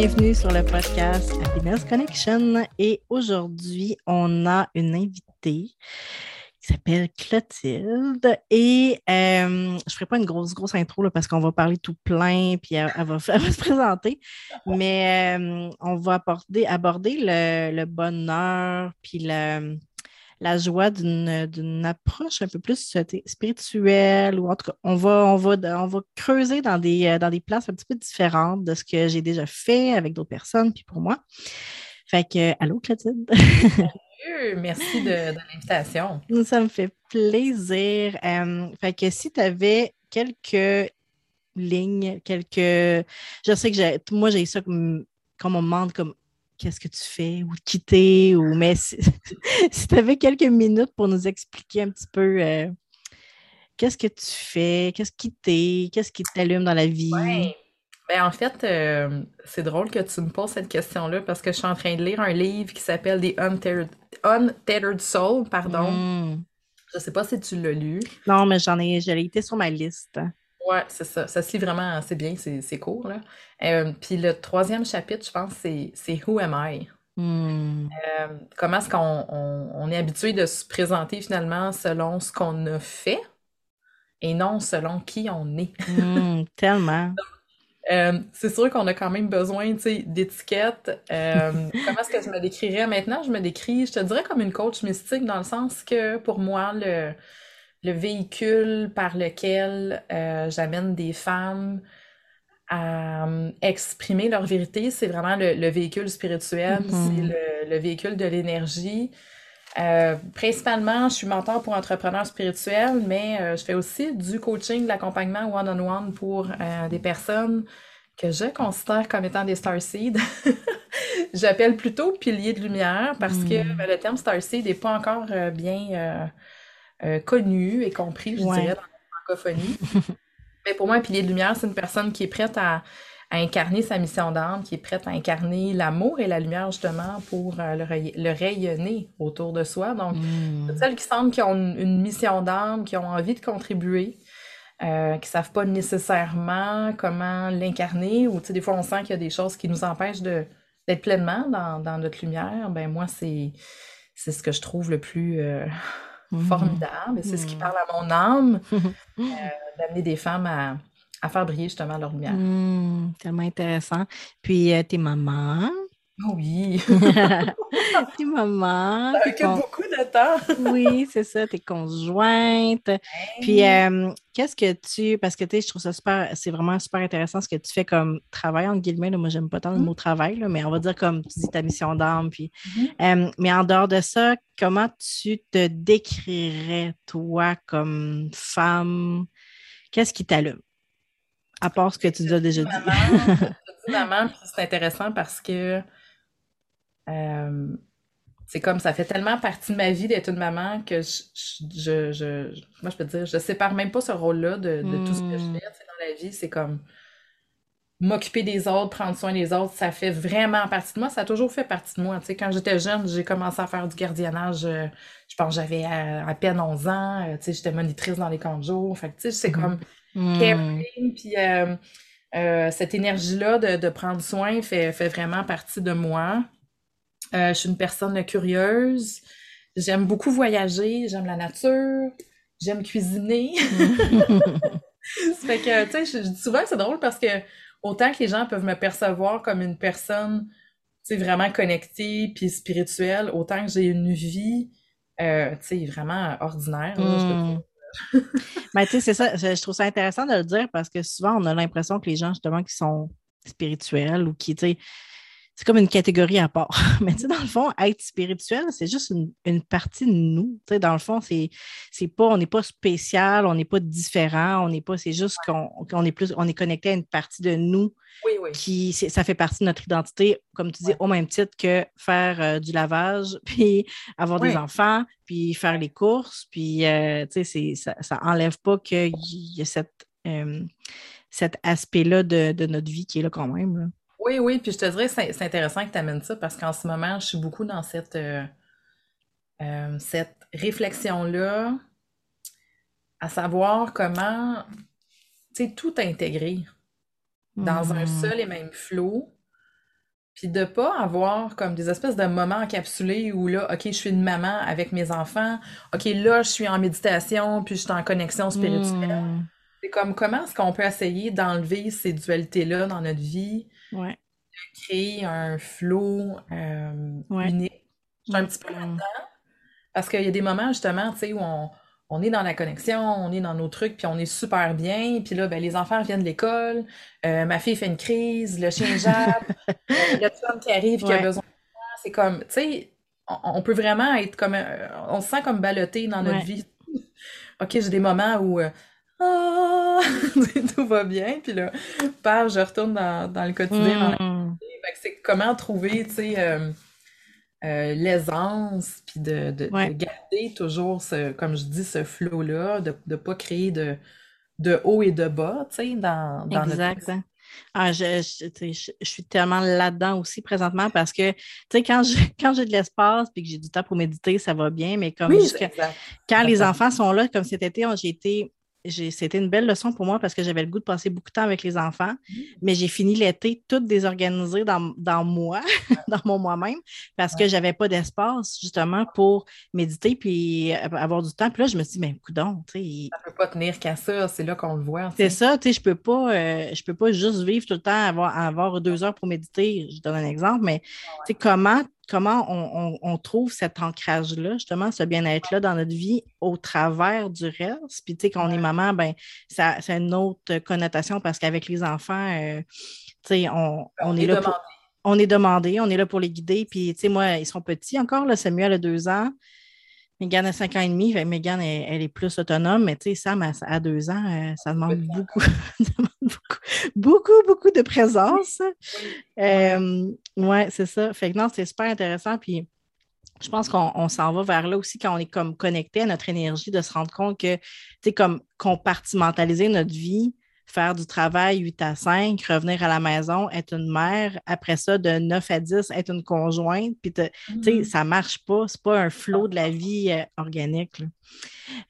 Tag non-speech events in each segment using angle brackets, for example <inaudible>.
bienvenue sur le podcast Happiness Connection. Et aujourd'hui, on a une invitée qui s'appelle Clotilde. Et euh, je ne ferai pas une grosse, grosse intro parce qu'on va parler tout plein, puis <laughs> elle, va, se présenter. Mais euh, on va aborder, aborder le, le bonheur, puis le la joie d'une approche un peu plus euh, spirituelle ou en tout cas, on va, on va, on va creuser dans des, euh, dans des places un petit peu différentes de ce que j'ai déjà fait avec d'autres personnes, puis pour moi. Fait que, allô, Clotilde? <laughs> Merci de, l'invitation. Ça me fait plaisir. Euh, fait que si tu avais quelques lignes, quelques. Je sais que j'ai, moi, j'ai ça comme, comme on me demande comme qu'est-ce que tu fais ou quitter ou mais si, <laughs> tu avais quelques minutes pour nous expliquer un petit peu euh, qu'est-ce que tu fais, qu'est-ce qui t'est, qu'est-ce qui t'allume dans la vie? Ouais. Ben, en fait, euh, c'est drôle que tu me poses cette question-là parce que je suis en train de lire un livre qui s'appelle The Untethered, Soul, pardon. Hmm. Je sais pas si tu l'as lu. Non, mais j'en ai, j'ai été sur ma liste. Ouais, c'est ça. Ça se lit vraiment assez bien, c'est court. Là. Euh, puis le troisième chapitre, je pense, c'est Who am I? Hmm. Euh, comment est-ce qu'on on, est habitué de se présenter finalement selon ce qu'on a fait et non selon qui on est? <laughs> Hmm, tellement. Euh, c'est sûr qu'on a quand même besoin d'étiquettes. <laughs> comment est-ce que je me décrirais maintenant? Je me décris, je te dirais comme une coach mystique dans le sens que pour moi, le, le véhicule par lequel euh, j'amène des femmes à euh, exprimer leur vérité, c'est vraiment le, véhicule spirituel, mm-hmm. c'est le, véhicule de l'énergie. Euh, principalement, je suis mentor pour entrepreneurs spirituels, mais je fais aussi du coaching, de l'accompagnement one-on-one pour des personnes que je considère comme étant des starseeds. <laughs> J'appelle plutôt piliers de lumière parce que mm. ben, le terme starseed n'est pas encore bien euh, connu et compris, je dirais, dans la francophonie. <laughs> Mais pour moi, un pilier de lumière, c'est une personne qui est prête à, incarner sa mission d'âme, qui est prête à incarner l'amour et la lumière justement pour euh, le, rayonner autour de soi. Donc, mm. celles qui semblent qui ont une, mission d'âme, qui ont envie de contribuer, euh, qui savent pas nécessairement comment l'incarner, ou des fois on sent qu'il y a des choses qui nous empêchent d'être pleinement dans, dans, notre lumière. Ben moi, c'est c'est ce que je trouve le plus euh, Mmh. formidable. C'est ce qui mmh. parle à mon âme, <laughs> euh, d'amener des femmes à, à, faire briller justement leur lumière. Mmh, tellement intéressant. Puis euh, tes mamans. Oh oui. tes mamans. Ça occupe beaucoup de temps. oui, c'est ça, tes conjointes. Puis euh, qu'est-ce que tu. Parce que tu sais, je trouve ça super. C'est vraiment super intéressant ce que tu fais comme travail, entre guillemets. moi, j'aime pas tant le mot travail, là, mais on va dire comme tu dis ta mission d'âme. Puis, mais en dehors de ça, comment tu te décrirais, toi, comme femme? Qu'est-ce qui t'allume? À part ce que tu as déjà dit. maman, c'est intéressant parce que euh, c'est comme ça fait tellement partie de ma vie d'être une maman que je, je, moi je peux dire, je sépare même pas ce rôle-là de, tout ce que je hmm. fais dans la vie. C'est comme m'occuper des autres, prendre soin des autres, ça fait vraiment partie de moi. Ça a toujours fait partie de moi. Tu sais, quand j'étais jeune, j'ai commencé à faire du gardiennage. Euh, je pense que j'avais à, peine 11 ans. Euh, tu sais, j'étais monitrice dans les camps de jour. Fait tu sais, c'est comme hmm. caring. Puis cette énergie-là de, de, prendre soin fait, fait vraiment partie de moi. Euh, je suis une personne curieuse. J'aime beaucoup voyager. J'aime la nature. J'aime cuisiner. <laughs> ça fait que, tu sais, je, dis souvent que c'est drôle parce que autant que les gens peuvent me percevoir comme une personne, tu sais, vraiment connectée puis spirituelle, autant que j'ai une vie, euh, tu sais, vraiment ordinaire. Mais tu sais, c'est ça, je, trouve ça intéressant de le dire parce que souvent, on a l'impression que les gens, justement, qui sont spirituels ou qui, tu sais, c'est comme une catégorie à part. <laughs> Mais tu sais, dans le fond, être spirituel, c'est juste une, partie de nous. Tu sais, dans le fond, c'est, c'est pas, on n'est pas spécial, on n'est pas différent, on n'est pas, c'est juste qu'on, est plus, on est connecté à une partie de nous qui, ça fait partie de notre identité, comme tu dis, au même titre que faire euh, du lavage, <laughs> puis avoir des enfants, puis faire les courses, puis euh, tu sais, ça, ça enlève pas qu'il y a cette, euh, cet aspect-là de, de, notre vie qui est là quand même. Là. Oui, oui, puis je te dirais, c'est intéressant que tu amènes ça parce qu'en ce moment, je suis beaucoup dans cette, euh, euh, cette réflexion-là, à savoir comment, tu sais, tout intégrer dans un hmm. seul et même flot, Puis de pas avoir comme des espèces de moments encapsulés où là, OK, je suis une maman avec mes enfants. OK, là, je suis en méditation, puis je suis en connexion spirituelle. Hmm. C'est comme comment est-ce qu'on peut essayer d'enlever ces dualités-là dans notre vie, Ouais. créer un flow euh, Ouais. unique. Je suis un petit peu là-dedans. Parce qu'il y a des moments, justement, tu sais, où on, on est dans la connexion, on est dans nos trucs, puis on est super bien. Puis là, ben, les enfants viennent de l'école, euh, ma fille fait une crise, le chien jappe, <laughs> le chum qui arrive qui a Ouais. besoin de moi. C'est comme, tu sais, on, on peut vraiment être comme, euh, on se sent comme ballotté dans notre Ouais. vie. OK, j'ai des moments où euh, ah, <laughs> tout va bien, puis là, paf, je retourne dans, dans le quotidien, Hmm. c'est comment trouver, tu sais, euh, euh, l'aisance, puis de, de- garder toujours ce, comme je dis, ce flow-là, de ne pas créer de, de haut et de bas, tu sais, dans, dans notre Exact. hein. Ah, je, je, suis tellement là-dedans aussi présentement parce que, tu sais, quand <laughs> j'ai quand de l'espace et que j'ai du temps pour méditer, ça va bien, mais comme Oui, jusqu'à- exact. quand les enfants sont là, comme cet été, j'ai été, c'était une belle leçon pour moi parce que j'avais le goût de passer beaucoup de temps avec les enfants, mais j'ai fini l'été toute désorganisée dans, dans moi, <laughs> dans mon moi-même, parce que j'avais pas d'espace justement pour méditer puis euh, avoir du temps. Puis là, je me suis dit, mais coudonc, tu sais, Ça peut pas tenir qu'à ça, c'est là qu'on le voit, c'est ça, tu sais, je peux pas, euh, je peux pas juste vivre tout le temps, avoir, avoir deux heures pour méditer. Je donne un exemple, mais tu sais, comment, comment on, on- on trouve cet ancrage-là, justement, ce bien-être-là dans notre vie au travers du reste. Puis, tu sais, quand on est maman, ben, ça, a une autre connotation parce qu'avec les enfants, euh, tu sais, on, on On est est là pour, demandé. on est demandé, on est là pour les guider. Puis, tu sais, moi, ils sont petits encore, là, Samuel a deux ans. Megan a cinq ans et demi, Megan, elle, elle est plus autonome, mais tu sais, Sam, à, à deux ans, euh, ça demande beaucoup, <laughs> beaucoup, beaucoup, beaucoup de présence. Oui. Euh, ouais, c'est ça. Fait que non, c'est super intéressant. Puis je pense qu'on on s'en va vers là aussi quand on est comme connecté à notre énergie, de se rendre compte que, tu sais, comme compartimentaliser notre vie, faire du travail 8 à 5, revenir à la maison, être une mère, après ça, de 9 à 10, être une conjointe, puis tu sais, Mhm. ça marche pas, c'est pas un flot de la vie euh, organique. là.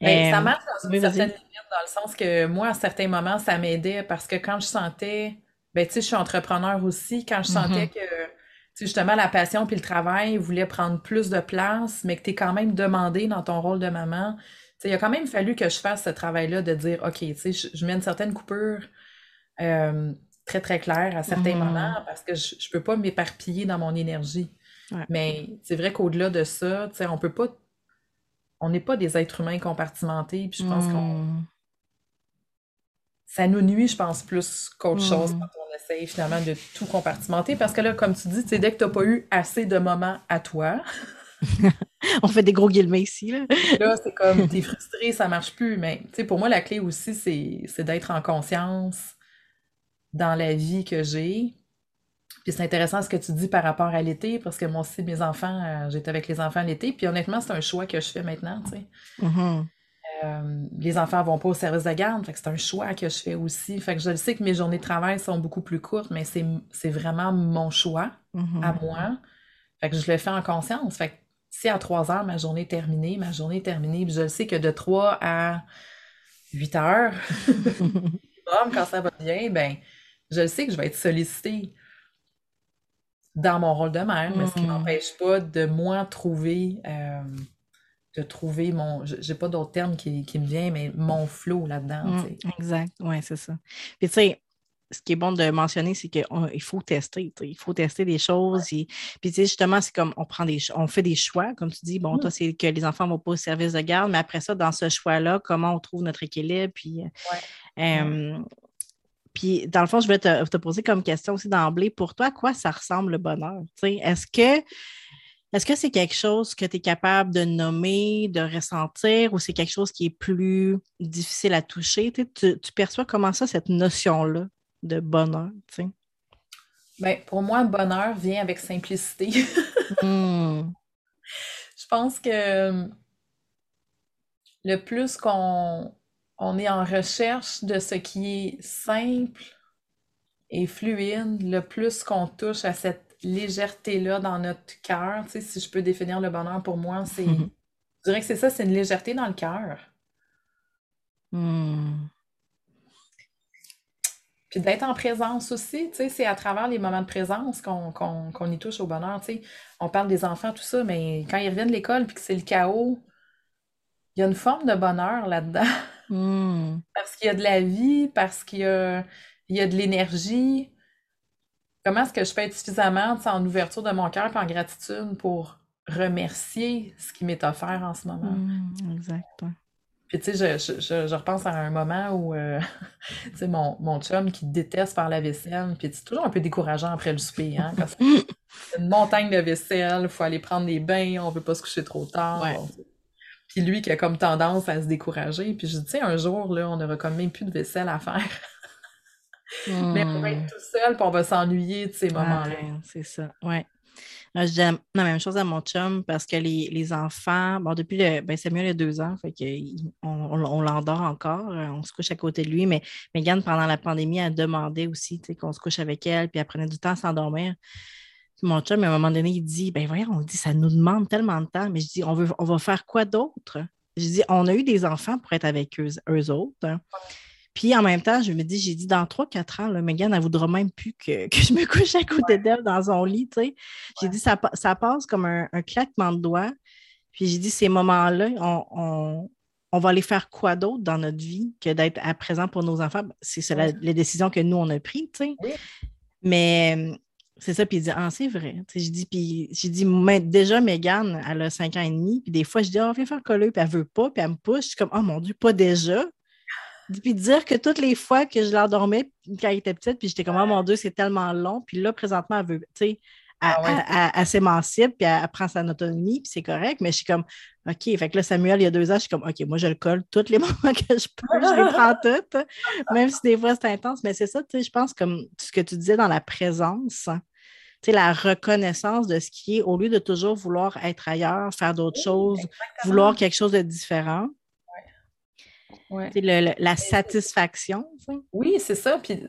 Ben, ça Euh, marche dans une certaine limite, dans le sens que moi, à certains moments, ça m'aidait parce que quand je sentais, ben, tu sais, je suis entrepreneur aussi, quand je sentais Mhm. que, justement, la passion puis le travail voulaient prendre plus de place, mais que tu es quand même demandé dans ton rôle de maman, il a quand même fallu que je fasse ce travail-là de dire, OK, tu sais, je, je mets une certaine coupure euh, très, très claire à certains Mhm. moments parce que je, je peux pas m'éparpiller dans mon énergie. Ouais. Mais c'est vrai qu'au-delà de ça, tu sais, on peut pas on n'est pas des êtres humains compartimentés, puis je pense qu'on Hmm. ça nous nuit, je pense, plus qu'autre chose Mm. quand on essaye finalement de tout compartimenter. Parce que là, comme tu dis, dès que tu n'as pas eu assez de moments à toi, <laughs> On fait des gros guillemets ici. Là. là, c'est comme t'es frustré, ça marche plus. Mais pour moi, la clé aussi, c'est d'être en conscience dans la vie que j'ai. Puis c'est intéressant ce que tu dis par rapport à l'été, parce que moi aussi, mes enfants, euh, j'étais avec les enfants l'été, puis honnêtement, c'est un choix que je fais maintenant, tu sais. Mhm. Euh, les enfants vont pas au service de garde, fait que c'est un choix que je fais aussi. Fait que je le sais que mes journées de travail sont beaucoup plus courtes, mais c'est vraiment mon choix à moi. Fait que je le fais en conscience. Fait que si à 3 heures, ma journée est terminée, ma journée est terminée, puis je le sais que de 3 à 8 heures, <laughs> quand ça va bien, ben, je le sais que je vais être sollicitée dans mon rôle de mère, mais ce qui Mm. m'empêche pas de moi trouver, euh, de trouver mon, j'ai pas d'autre terme qui, qui me vient, mais mon flow là-dedans, Mm, exact, oui, c'est ça. Puis tu sais, ce qui est bon de mentionner, c'est qu'il faut tester, il faut tester des choses. et- puis justement, c'est comme on prend des on fait des choix, comme tu dis, bon, Mm. toi, c'est que les enfants ne vont pas au service de garde, mais après ça, dans ce choix-là, comment on trouve notre équilibre, puis Ouais. euh, puis, dans le fond, je vais te, te poser comme question aussi d'emblée, pour toi, à quoi ça ressemble le bonheur? Est-ce que est-ce que c'est quelque chose que tu es capable de nommer, de ressentir, ou c'est quelque chose qui est plus difficile à toucher? Tu- tu perçois comment ça, cette notion-là? De bonheur? tu sais? Ben, pour moi, bonheur vient avec simplicité. <laughs> Hmm. Je pense que le plus qu'on on est en recherche de ce qui est simple et fluide, le plus qu'on touche à cette légèreté-là dans notre cœur, tu sais, si je peux définir le bonheur pour moi, c'est, je dirais que c'est ça, c'est une légèreté dans le cœur. Hmm. Puis d'être en présence aussi, tu sais, c'est à travers les moments de présence qu'on y touche au bonheur, tu sais. On parle des enfants, tout ça, mais quand ils reviennent de l'école puis que c'est le chaos, il y a une forme de bonheur là-dedans. Hmm. <laughs> Parce qu'il y a de la vie, parce qu'il y a, il y a de l'énergie. Comment est-ce que je peux être suffisamment en ouverture de mon cœur et en gratitude pour remercier ce qui m'est offert en ce moment? Hmm, exact. Puis, tu sais, je, je, je, repense à un moment où, euh, <laughs> tu sais, mon, mon chum qui déteste faire la vaisselle, puis c'est toujours un peu décourageant après le souper, hein, parce que une montagne de vaisselle, il faut aller prendre des bains, on veut pas se coucher trop tard. puis lui qui a comme tendance à se décourager, puis je dis, tu sais, un jour, là, on n'aura comme même plus de vaisselle à faire. <laughs> Mais on va être hmm. tout seul, puis on va s'ennuyer de ces moments-là. c'est ça, ouais. Je dis la même chose à mon chum parce que les, enfants, bon, depuis le, ben Samuel a deux ans, fait on, l'endort encore, euh, on se couche à côté de lui, mais Megan, pendant la pandémie, a demandé aussi qu'on se couche avec elle, puis elle prenait du temps à s'endormir. Mon chum, à un moment donné, il dit Ben voyons, on dit ça nous demande tellement de temps, mais je dis On, veut, on va faire quoi d'autre? Je dis On a eu des enfants pour être avec eux, eux autres. Puis en même temps, je me dis, j'ai dit dans 3-4 ans, là, Megan, elle voudra même plus que, <laughs> je me couche à côté d'elle dans son lit. J'ai dit, ça, ça passe comme un, claquement de doigts. Puis j'ai dit, ces moments-là, on, va aller faire quoi d'autre dans notre vie que d'être à présent pour nos enfants? C'est les décisions que nous, on a prises. Mais c'est ça, puis il dit, ah, c'est vrai. J'ai dit, puis j'ai dit, déjà, Megan, elle a 5 ans et demi, puis des fois, je dis, oh, viens faire coller, puis elle veut pas, puis elle me pousse. Je suis comme, oh mon Dieu, pas déjà. Puis dire que toutes les fois que je l'endormais quand elle était petite, puis j'étais comme, oh mon Dieu, c'est tellement long. Puis là, présentement, elle veut, tu sais, elle, ah s'émancipe, puis elle, prend sa autonomie, puis c'est correct. Mais je suis comme, OK, fait que là, Samuel, il y a deux ans, je suis comme, OK, moi, je le colle tous les <laughs> moments que je peux, je les prends <laughs> toutes, même si des fois c'est intense. Mais c'est ça, tu sais, je pense, comme ce que tu disais dans la présence, tu sais, la reconnaissance de ce qui est, au lieu de toujours vouloir être ailleurs, faire d'autres choses, vouloir quelque chose de différent, la satisfaction. Oui, c'est ça. Puis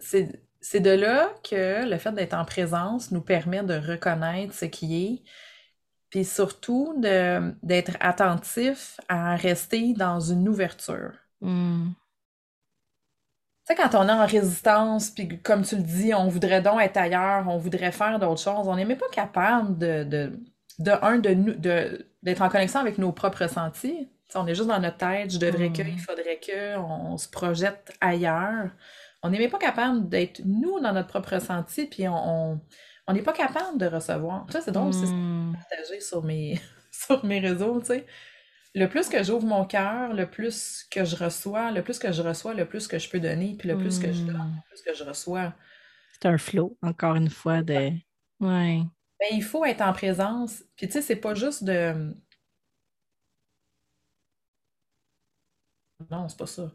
c'est de là que le fait d'être en présence nous permet de reconnaître ce qui est, puis surtout d'être attentif à rester dans une ouverture. Hmm. Tu sais, quand on est en résistance, puis comme tu le dis, on voudrait donc être ailleurs, on voudrait faire d'autres choses, on n'est même pas capable de, de, de un, de, d'être en connexion avec nos propres on est juste dans notre tête, je devrais que, il mm. faudrait que, on, se projette ailleurs. On n'est même pas capable d'être nous dans notre propre ressenti, puis on n'est pas capable de recevoir. Ça, c'est drôle, c'est mm. partagé sur mes, <laughs> sur mes réseaux, tu sais. Le plus que j'ouvre mon cœur, le plus que je reçois, le plus que je reçois, le plus que je peux donner, puis le plus que je donne, mm. le plus que je reçois. C'est un flow, encore une fois, de... Ouais. Ben, il faut être en présence. Puis tu sais, c'est pas juste de Non, c'est pas ça.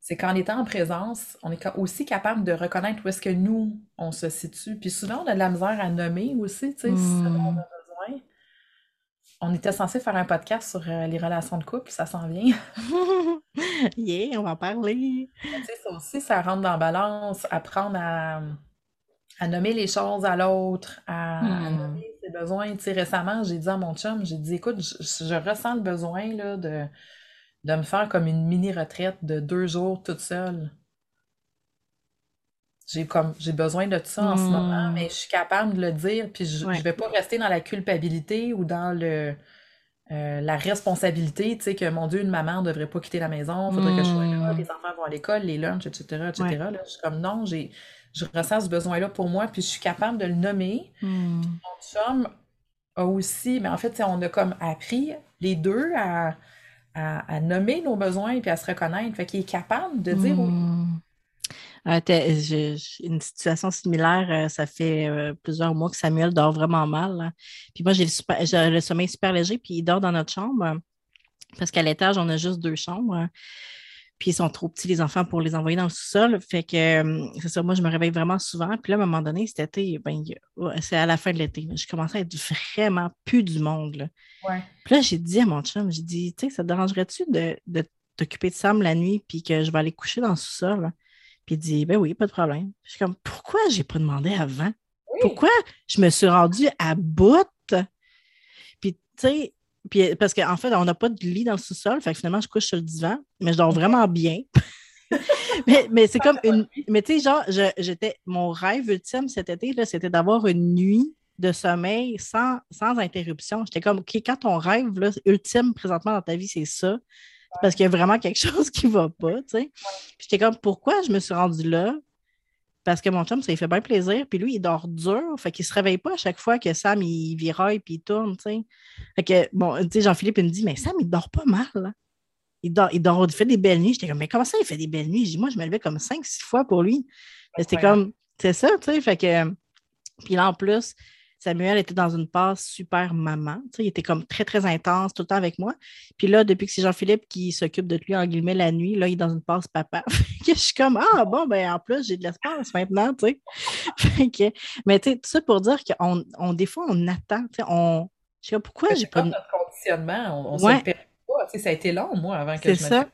C'est qu'en étant en présence, on est aussi capable de reconnaître où est-ce que nous, on se situe. Puis souvent, on a de la misère à nommer aussi, tu sais, si on a hmm. besoin. On était censé faire un podcast sur euh, les relations de couple, ça s'en vient. <laughs> yeah, on va en parler. Tu sais, ça aussi, ça rentre dans la balance, apprendre à, nommer les choses à l'autre, à, hmm. nommer ses besoins. Tu sais, récemment, j'ai dit à mon chum, j'ai dit, écoute, je ressens le besoin là, de de me faire comme une mini-retraite de deux jours toute seule. J'ai comme j'ai besoin de ça en ce hmm. moment, mais je suis capable de le dire, puis je, ne vais pas rester dans la culpabilité ou dans le euh, la responsabilité, tu sais, que mon Dieu, une maman ne devrait pas quitter la maison, il faudrait que je sois là, hmm. les enfants vont à l'école, les lunchs, etc., etc. Là, je suis comme non, j'ai je ressens ce besoin-là pour moi, puis je suis capable de le nommer. Mm. Mon chum a aussi, mais en fait, on a comme appris les deux à à, nommer nos besoins et à se reconnaître. Fait qu'il est capable de dire oui. Hmm. Euh, une situation similaire, euh, ça fait euh, plusieurs mois que Samuel dort vraiment mal. Puis moi, j'ai le, sommeil super léger, puis il dort dans notre chambre parce qu'à l'étage, on a juste deux chambres. Puis ils sont trop petits, les enfants, pour les envoyer dans le sous-sol. Fait que c'est ça, moi, je me réveille vraiment souvent. Puis là, à un moment donné, cet été, ben, c'est à la fin de l'été. Je commençais à être vraiment plus du monde. Puis là, j'ai dit à mon chum, j'ai dit, tu sais, ça te dérangerait-tu de, t'occuper de Sam la nuit puis que je vais aller coucher dans le sous-sol? Puis il dit, ben oui, pas de problème. Je suis comme, pourquoi j'ai pas demandé avant? Pourquoi je me suis rendue à bout? Puis, tu sais, puis, parce qu'en fait, on n'a pas de lit dans le sous-sol. Fait que finalement, je couche sur le divan, mais je dors vraiment bien. <laughs> mais, mais c'est comme une. Mais tu sais, genre, j'étais. Mon rêve ultime cet été, c'était d'avoir une nuit de sommeil sans, sans interruption. J'étais comme, OK, quand ton rêve là, ultime présentement dans ta vie, c'est ça, c'est parce qu'il y a vraiment quelque <laughs> chose qui ne va pas, tu sais. J'étais comme, pourquoi je me suis rendue là? Parce que mon chum, ça lui fait bien plaisir. Puis lui, il dort dur. Fait qu'il se réveille pas à chaque fois que Sam, il viraille puis il tourne, tu sais. Fait que, bon, tu sais, Jean-Philippe, il me dit, mais Sam, il dort pas mal. Il dort, il dort, il fait des belles nuits. J'étais comme, mais comment ça, il fait des belles nuits? Je dis, moi, je me levais comme cinq, six fois pour lui. C'était comme, c'est ça, tu sais. Fait que, puis là, en plus, Samuel était dans une passe super maman. il était comme très, très intense tout le temps avec moi. Puis là, depuis que c'est Jean-Philippe qui s'occupe de lui, en guillemets, la nuit, là, il est dans une passe papa. <laughs> je suis comme, ah bon, ben en plus, j'ai de l'espace maintenant, tu sais. <laughs> mais tu sais, tout ça pour dire qu'on, on, des fois, on attend, tu sais, on... Je sais pas pourquoi j'ai pas... notre conditionnement, on, on se le pas. Tu sais, ça a été long, moi, avant que je me... Ça.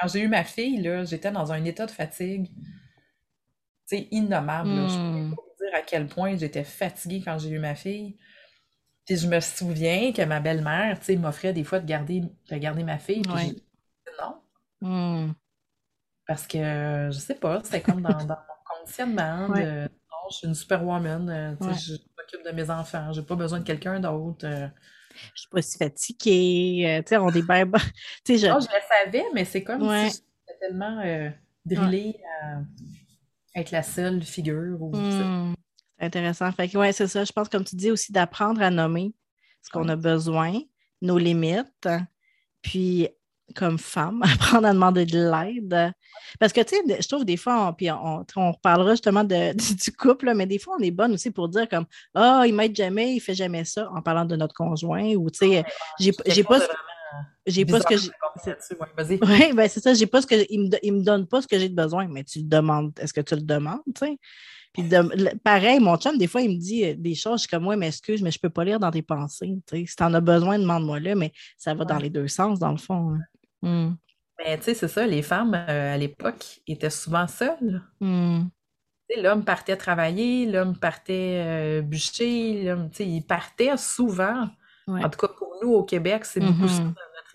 Quand j'ai eu ma fille, là, j'étais dans un état de fatigue, tu sais, innommable. À quel point j'étais fatiguée quand j'ai eu ma fille. Puis je me souviens que ma belle-mère, tu sais, m'offrait des fois de garder, de garder ma fille. Puis non. Hmm. Parce que, je sais pas, c'était comme dans, mon conditionnement de non, je suis une superwoman, euh, je m'occupe de mes enfants, j'ai pas besoin de quelqu'un d'autre. Euh. Je suis pas si fatiguée, euh, tu sais, on est bien... <laughs> je... je le savais, mais c'est comme si j'étais tellement drillée à être la seule figure. Ou, hmm. Intéressant. Fait que, ouais, c'est ça. Je pense, comme tu dis aussi, d'apprendre à nommer ce qu'on a besoin, nos limites, puis comme femme, <laughs> apprendre à demander de l'aide. Parce que, tu sais, je trouve des fois, on, puis on, on reparlera justement de, <laughs> du couple, mais des fois, on est bonne aussi pour dire comme Ah, oh, il m'aide jamais, il fait jamais ça, en parlant de notre conjoint, ou tu sais, j'ai pas. J'ai pas ce que j'ai. Oui, <laughs> ben c'est ça, j'ai pas ce que. Il me, il me donne pas ce que j'ai de besoin, mais tu le demandes. Est-ce que tu le demandes, tu sais? Puis pareil, mon chum, des fois, il me dit euh, des choses, je suis comme, moi, mais excuse, mais je ne peux pas lire dans tes pensées. Si tu en as besoin, demande-moi là, mais ça va dans les deux sens, dans le fond. Hein. Mais tu sais, c'est ça, les femmes euh, à l'époque étaient souvent seules. Hmm. L'homme partait travailler, l'homme partait euh, bûcher, l'homme, il partait souvent. En tout cas, pour nous, au Québec, c'est beaucoup ça.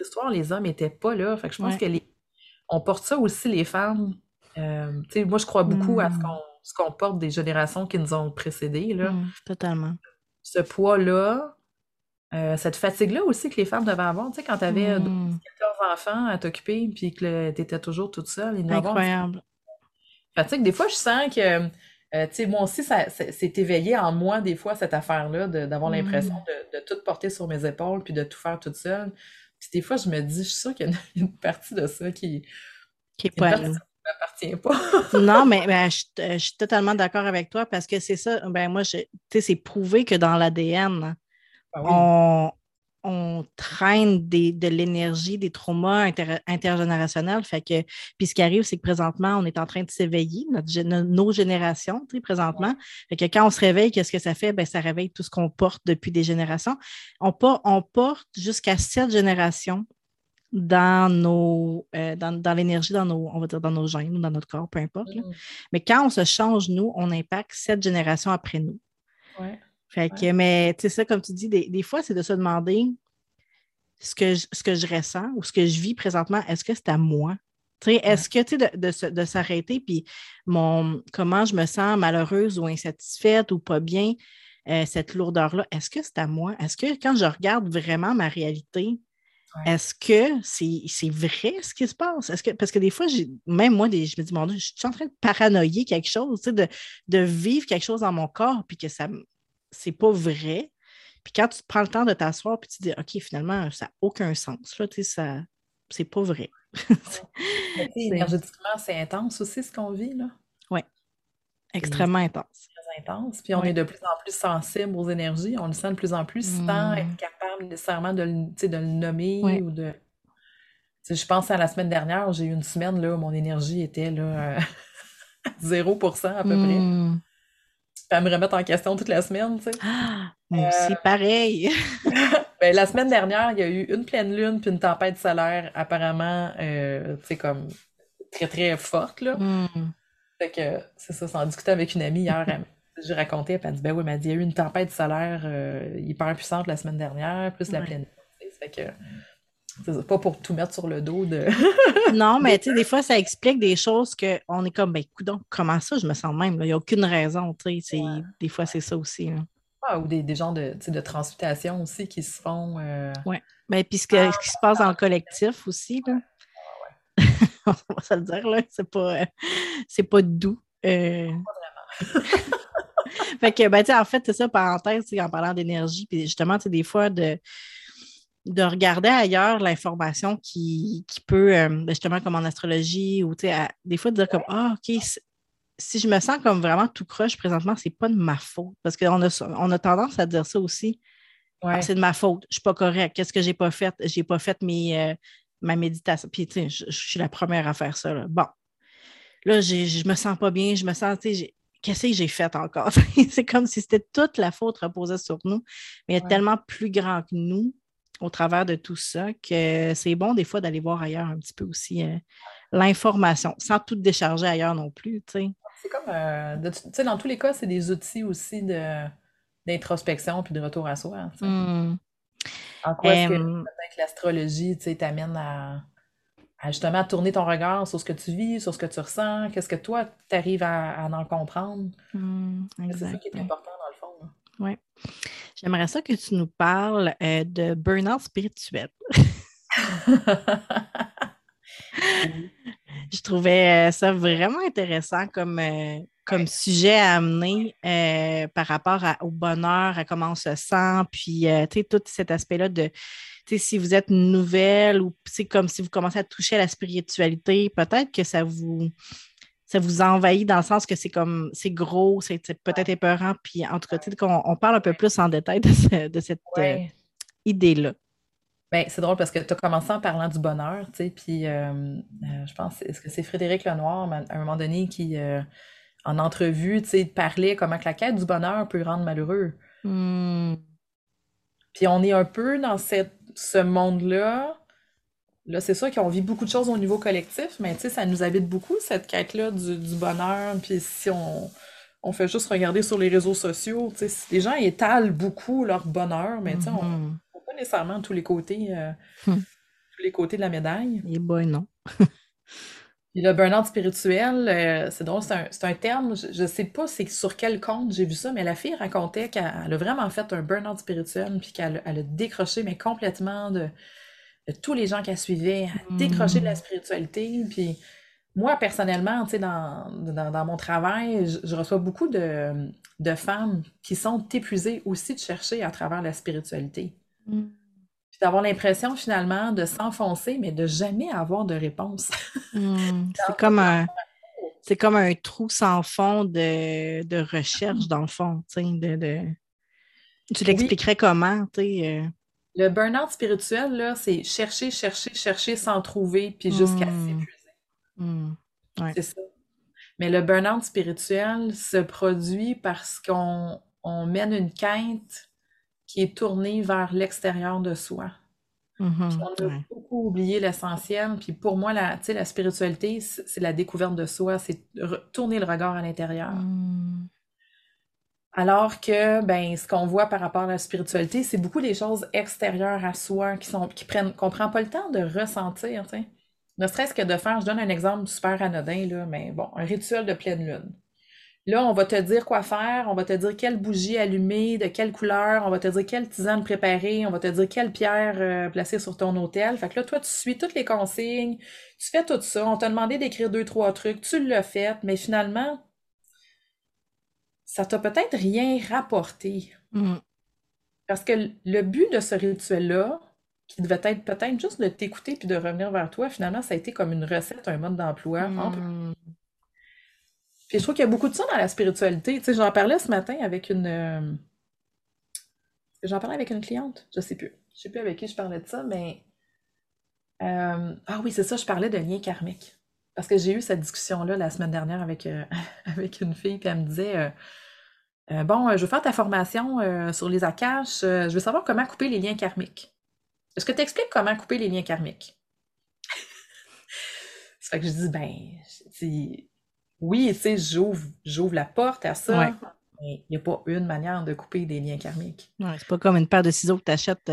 Notre histoire, les hommes n'étaient pas là. Fait que je pense que les... on porte ça aussi, les femmes. moi, je crois beaucoup à ce qu'on ce qu'on porte des générations qui nous ont précédées. Là. Mmh, totalement. Ce poids-là, euh, cette fatigue-là aussi que les femmes devaient avoir, tu sais, quand tu avais 14 mmh. enfants à t'occuper puis que tu étais toujours toute seule. Incroyable. Fatigue. Des fois, je sens que, euh, tu sais, moi aussi, ça, c'est éveillé en moi, des fois, cette affaire-là, d'avoir l'impression mmh. de, de, tout porter sur mes épaules puis de tout faire toute seule. Puis des fois, je me dis, je suis sûre qu'il y a <laughs> une, partie de ça qui, qui est pas m'appartient pas. <laughs> non, mais ben, je, suis totalement d'accord avec toi parce que c'est ça, ben moi, tu sais, c'est prouvé que dans l'ADN, ah on, traîne de l'énergie, des traumas intergénérationnels. Fait que, puis ce qui arrive, c'est que présentement, on est en train de s'éveiller, nos générations, présentement. Fait que quand on se réveille, qu'est-ce que ça fait? Ben, ça réveille tout ce qu'on porte depuis des générations. On, on porte jusqu'à sept générations dans nos euh, dans, l'énergie dans nos on va dire dans nos gènes ou dans notre corps peu importe mm. mais quand on se change nous on impacte cette génération après nous fait que mais tu sais ça comme tu dis des, fois c'est de se demander ce que je, ce que je ressens ou ce que je vis présentement. Est-ce que c'est à moi? Est-ce que tu de, de, s'arrêter puis mon comment je me sens malheureuse ou insatisfaite ou pas bien euh, cette lourdeur là est-ce que c'est à moi? Est-ce que quand je regarde vraiment ma réalité est-ce que c'est vrai ce qui se passe? Est-ce que, parce que des fois, même moi, je me dis, mon Dieu, je suis en train de paranoïer quelque chose, de, de vivre quelque chose dans mon corps, puis que ça c'est pas vrai. Puis quand tu prends le temps de t'asseoir, puis tu dis, OK, finalement, ça n'a aucun sens. Là, ça, c'est pas vrai. <laughs> énergétiquement, c'est intense aussi ce qu'on vit. là. Oui, extrêmement intense intense. Puis on est de plus en plus sensible aux énergies. On le sent de plus en plus sans être mmh. capable nécessairement de le, de le nommer ou de. je pense à la semaine dernière, j'ai eu une semaine là, où mon énergie était là, <laughs> 0% à peu près. Mmh. À me remettre en question toute la semaine, tu sais. Ah, c'est euh, pareil. <laughs> <laughs> ben, la semaine dernière, il y a eu une pleine lune puis une tempête solaire apparemment, euh, tu sais, comme très, très forte, là. Mmh. Fait que c'est ça, en discutant avec une amie hier, j'ai raconté, elle <laughs> m'a dit Ben oui, m'a dit, il y a eu une tempête solaire euh, hyper puissante la semaine dernière, plus la pleine. Fait que C'est pas pour tout mettre sur le dos de. <laughs> non, mais tu sais, des fois, ça explique des choses qu'on est comme, ben, donc comment ça, je me sens même, il n'y a aucune raison, tu sais. Des fois, c'est ça aussi. Ah, ou des, des genres de, de transmutation aussi qui se font. Euh... Oui. Ben, puis ce, ce, qui se passe dans le collectif aussi, là. Ah, <laughs> on va se le dire, là, c'est pas, c'est pas doux. Euh... Pas vraiment. <laughs> fait que, ben, tu sais, en fait, c'est ça, parenthèse, en parlant d'énergie, puis justement, tu sais, des fois, de de regarder ailleurs l'information qui, peut, euh, ben, justement, comme en astrologie, ou des fois de dire comme Ah, OK, si je me sens comme vraiment tout croche présentement, c'est pas de ma faute. Parce qu'on a, on a tendance à dire ça aussi. Ah, c'est de ma faute, je suis pas correcte. Qu'est-ce que j'ai pas fait? J'ai pas fait mes, euh, ma méditation. Puis, tu sais, je, suis la première à faire ça. Bon. Là, je me sens pas bien, je me sens, tu sais, qu'est-ce que j'ai fait encore? <laughs> c'est comme si c'était toute la faute reposée sur nous. Mais il y a tellement plus grand que nous au travers de tout ça que c'est bon des fois d'aller voir ailleurs un petit peu aussi euh, l'information, sans tout décharger ailleurs non plus. C'est comme, euh, dans tous les cas, c'est des outils aussi de, d'introspection puis de retour à soi. Mmh. En quoi est-ce que l'astrologie t'amène à, justement tourner ton regard sur ce que tu vis, sur ce que tu ressens, qu'est-ce que toi, tu arrives à, en comprendre? Mmh, c'est ça qui est important dans le fond. Oui. J'aimerais ça que tu nous parles euh, de burn-out spirituel. <laughs> Je trouvais euh, ça vraiment intéressant comme, euh, comme sujet à amener par rapport au bonheur, à comment on se sent, puis tout cet aspect-là de si vous êtes nouvelle ou comme si vous commencez à toucher à la spiritualité, peut-être que ça vous ça vous envahit dans le sens que c'est comme c'est gros, c'est peut-être épeurant. Puis en tout cas, qu'on on parle un peu plus en détail de, cette euh, idée-là. Ben, c'est drôle parce que tu as commencé en parlant du bonheur, tu sais, puis euh, euh, je pense, est-ce que c'est Frédéric Lenoir, à un moment donné, qui, en entrevue, tu sais, parlait comment que la quête du bonheur peut rendre malheureux. Hmm. Puis on est un peu dans cette, ce monde-là Là, c'est sûr qu'on vit beaucoup de choses au niveau collectif, mais tu sais, ça nous habite beaucoup, cette quête-là du, bonheur. Puis si on, fait juste regarder sur les réseaux sociaux, tu sais, les gens étalent beaucoup leur bonheur, mais tu sais, on voit pas nécessairement tous les côtés, euh, hmm. <laughs> tous les côtés de la médaille. Et boy, non. <laughs> Puis le burn-out spirituel, euh, c'est drôle, c'est un, terme, je, ne sais pas c'est sur quel compte j'ai vu ça, mais la fille racontait qu'elle a vraiment fait un burn-out spirituel, puis qu'elle a décroché, mais complètement de, tous les gens qui la suivaient, à décrocher de la mm. spiritualité. Puis moi, personnellement, tu sais, dans, dans, mon travail, je, reçois beaucoup de, de, femmes qui sont épuisées aussi de chercher à travers la spiritualité. Mm. Puis d'avoir l'impression finalement de s'enfoncer, mais de jamais avoir de réponse. Mm. <laughs> C'est comme un. C'est comme un trou sans fond de, de recherche, dans le fond. De, de... Tu l'expliquerais comment? tu sais... Le burn-out spirituel, là, c'est chercher, chercher, chercher sans trouver, puis jusqu'à hmm. s'épuiser. Hmm. C'est ça. Mais le burn-out spirituel se produit parce qu'on mène une quête qui est tournée vers l'extérieur de soi. Mm-hmm. on a beaucoup oublié l'essentiel. Puis pour moi, la, la spiritualité, c'est la découverte de soi, c'est tourner le regard à l'intérieur. Hmm. Alors que ben, ce qu'on voit par rapport à la spiritualité, c'est beaucoup des choses extérieures à soi qui sont qui prennent qu'on prend pas le temps de ressentir. Ne serait-ce que de faire, je donne un exemple super anodin, là, mais bon, un rituel de pleine lune. Là, on va te dire quoi faire, on va te dire quelle bougie allumer, de quelle couleur, on va te dire quelle tisane préparer, on va te dire quelle pierre euh, placer sur ton hôtel. Fait que là, toi, tu suis toutes les consignes, tu fais tout ça, on t'a demandé d'écrire deux, trois trucs, tu l'as fait, mais finalement, ça t'a peut-être rien rapporté. Mm. Parce que le but de ce rituel-là, qui devait être peut-être juste de t'écouter puis de revenir vers toi, finalement, ça a été comme une recette, un mode d'emploi. Mm. Puis je trouve qu'il y a beaucoup de ça dans la spiritualité. Tu sais, j'en parlais ce matin avec une. Euh, j'en parlais avec une cliente, je sais plus. Je sais plus avec qui je parlais de ça, mais. Euh, ah oui, c'est ça, je parlais de lien karmique. Parce que j'ai eu cette discussion-là la semaine dernière avec, euh, <laughs> avec une fille, puis elle me disait euh, bon, euh, je veux faire ta formation euh, sur les Akash. je veux savoir comment couper les liens karmiques. Est-ce que tu expliques comment couper les liens karmiques? <laughs> C'est fait que je dis, ben, oui, tu sais, j'ouvre, la porte à ça. Mais il n'y a pas une manière de couper des liens karmiques. Ouais, c'est pas comme une paire de ciseaux que tu achètes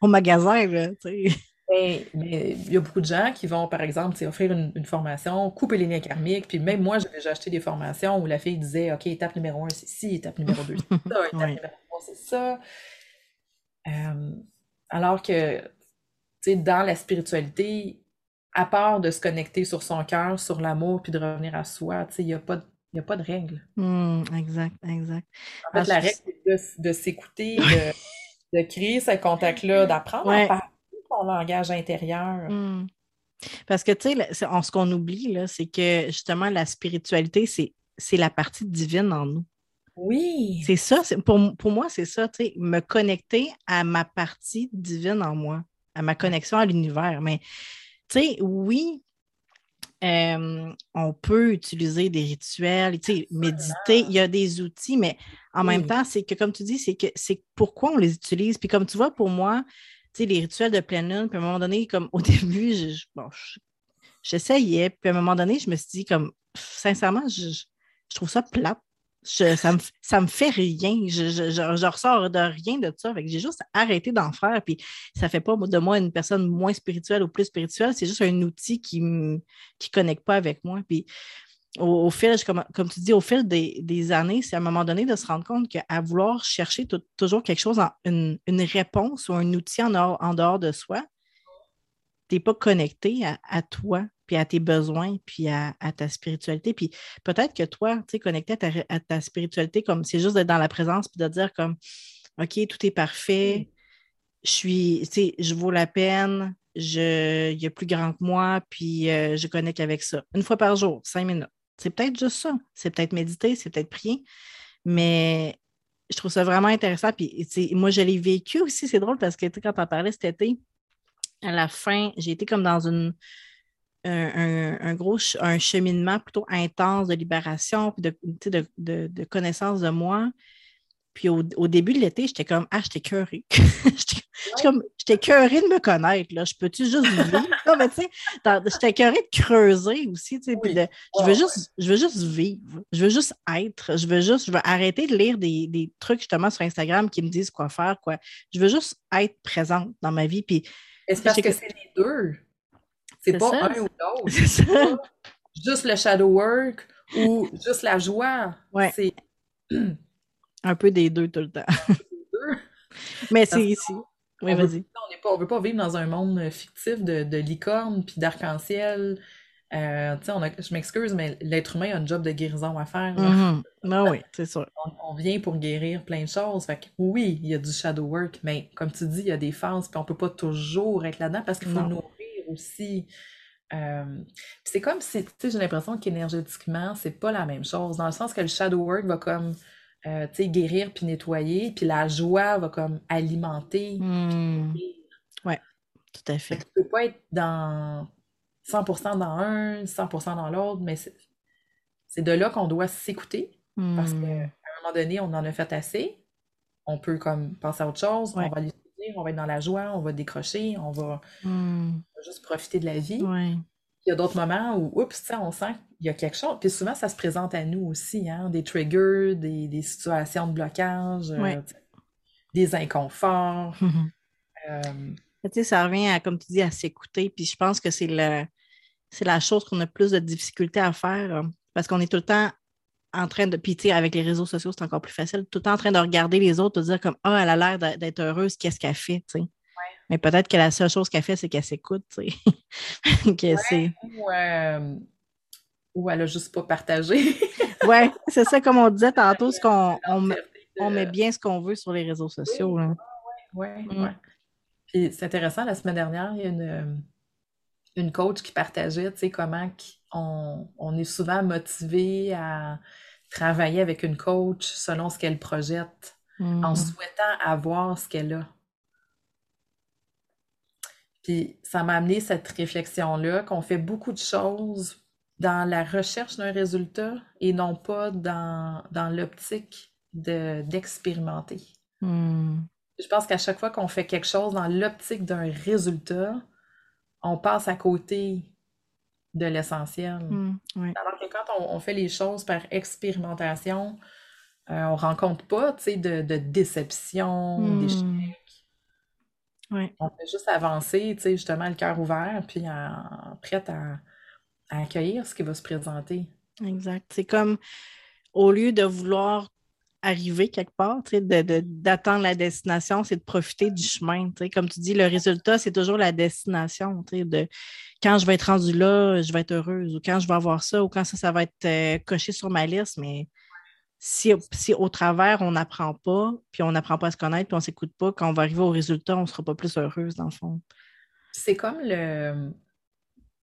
au magasin, là, Ben, mais il y a beaucoup de gens qui vont, par exemple, offrir une, formation, couper les liens karmiques. Puis même moi, j'ai déjà acheté des formations où la fille disait OK, étape numéro un, c'est ci, étape numéro deux, c'est ça, <laughs> étape numéro trois, c'est ça. Euh, alors que, tu sais, dans la spiritualité, à part de se connecter sur son cœur, sur l'amour, puis de revenir à soi, tu sais, il n'y a pas de il n'y a pas de règle. Hmm, exact, exact. En fait, la règle, c'est de, s'écouter, <laughs> de, créer ce contact-là, d'apprendre à parler ton langage intérieur. Hmm. Parce que, tu sais, ce qu'on oublie, c'est que justement, la spiritualité, c'est la partie divine en nous. Oui. C'est ça, pour, pour moi, c'est ça, tu sais, me connecter à ma partie divine en moi, à ma connexion à l'univers. Mais, tu sais, oui, euh, on peut utiliser des rituels, méditer, il y a des outils, mais en même temps, c'est que, comme tu dis, c'est que c'est pourquoi on les utilise. Puis comme tu vois, pour moi, les rituels de pleine lune, puis à un moment donné, comme au <laughs> début, j'essayais, puis à un moment donné, je me suis dit, comme, sincèrement, je, je trouve ça plate ça, me, ça me fait rien. Je, je, ressors de rien de ça. J'ai juste arrêté d'en faire. Puis ça fait pas de moi une personne moins spirituelle ou plus spirituelle. C'est juste un outil qui ne connecte pas avec moi. Puis au, fil, comme, comme, tu dis, au fil des, années, c'est à un moment donné de se rendre compte qu'à vouloir chercher toujours quelque chose, en, une, réponse ou un outil en dehors, en dehors de soi, tu n'es pas connecté à, à toi puis à tes besoins, puis à, ta spiritualité. Puis peut-être que toi, tu sais, connecté à ta, spiritualité, comme c'est juste d'être dans la présence, puis de dire comme, OK, tout est parfait, je suis, tu sais, je vaux la peine, je, il y a plus grand que moi, puis euh, je connecte avec ça. Une fois par jour, cinq minutes. C'est peut-être juste ça. C'est peut-être méditer, c'est peut-être prier, mais je trouve ça vraiment intéressant. Puis, moi, je l'ai vécu aussi. C'est drôle parce que quand tu en parlais cet été, à la fin, j'ai été comme dans une, un, gros un cheminement plutôt intense de libération, puis de, de, de, connaissance de moi. Puis au, début de l'été, j'étais comme Ah, j'étais curée. <laughs> j'étais curée de me connaître. Là. Je peux-tu juste vivre? non, mais tu sais, j'étais curée de creuser aussi. Tu sais, je, veux juste, je veux juste vivre. Je veux juste être. Je veux juste, je veux arrêter de lire des, des, trucs justement sur Instagram qui me disent quoi faire. Quoi. Je veux juste être présente dans ma vie. Puis, c'est parce que c'est les deux. C'est pas un ou l'autre. juste le shadow work ou juste la joie. C'est un peu des deux tout le temps. Mais c'est ici. Oui, vas-y. On ne veut pas vivre dans un monde fictif de, de licorne puis d'arc-en-ciel. Euh, je m'excuse, mais l'être humain a un job de guérison à faire. Mm oui, c'est sûr. On, vient pour guérir plein de choses. Fait oui, il y a du shadow work, mais comme tu dis, il y a des phases, puis on ne peut pas toujours être là-dedans parce qu'il faut nourrir aussi. c'est comme si, tu sais, j'ai l'impression qu'énergétiquement, c'est pas la même chose, dans le sens que le shadow work va comme, euh, tu sais, guérir puis nettoyer, puis la joie va comme alimenter. Mmh. Oui, tout à fait. Tu peux pas être dans 100% dans un, 100% dans l'autre, mais c'est de là qu'on doit s'écouter, parce qu'à mmh. un moment donné, on en a fait assez. On peut comme penser à autre chose, on va aller on va être dans la joie, on va décrocher, on va, hmm. juste profiter de la vie. Il y a d'autres moments où, oups, on sent qu'il y a quelque chose. Puis souvent, ça se présente à nous aussi, hein, des triggers, des, situations de blocage, euh, des inconforts. Euh, ça revient à, comme tu dis, à s'écouter. Puis je pense que c'est c'est la chose qu'on a plus de difficulté à faire hein, parce qu'on est tout le temps en train de. Puis, avec les réseaux sociaux, c'est encore plus facile. Tout le temps en train de regarder les autres, de dire comme Ah, elle a l'air d'être heureuse, qu'est-ce qu'elle fait, tu sais. Mais peut-être que la seule chose qu'elle fait, c'est qu'elle s'écoute, tu sais. <laughs> Euh, ou, elle a juste pas partagé. <laughs> oui, c'est ça, comme on disait <laughs> tantôt, ce qu'on on, met bien ce qu'on veut sur les réseaux sociaux. Oui, oui, mm. Puis c'est intéressant, la semaine dernière, il y a une, une coach qui partageait, tu sais, comment on, on, est souvent motivé à travailler avec une coach selon ce qu'elle projette, en mmh. souhaitant avoir ce qu'elle a. Puis ça m'a amené cette réflexion-là, qu'on fait beaucoup de choses dans la recherche d'un résultat et non pas dans, dans l'optique d'expérimenter. Mmh. Je pense qu'à chaque fois qu'on fait quelque chose dans l'optique d'un résultat, on passe à côté de l'essentiel. Mmh, Alors que quand on, fait les choses par expérimentation, euh, on ne rencontre pas de, de déception, mmh. d'échec. On fait juste avancer, tu sais, justement, le cœur ouvert, puis en, prête à, accueillir ce qui va se présenter. Exact. C'est comme au lieu de vouloir arriver quelque part, d'attendre la destination, c'est de profiter du chemin. Comme tu dis, le résultat, c'est toujours la destination. De quand je vais être rendu là, je vais être heureuse, ou quand je vais avoir ça, ou quand ça, ça va être euh, coché sur ma liste, mais si, au travers, on n'apprend pas, puis on n'apprend pas à se connaître, puis on ne s'écoute pas, quand on va arriver au résultat, on ne sera pas plus heureuse, dans le fond. C'est comme le.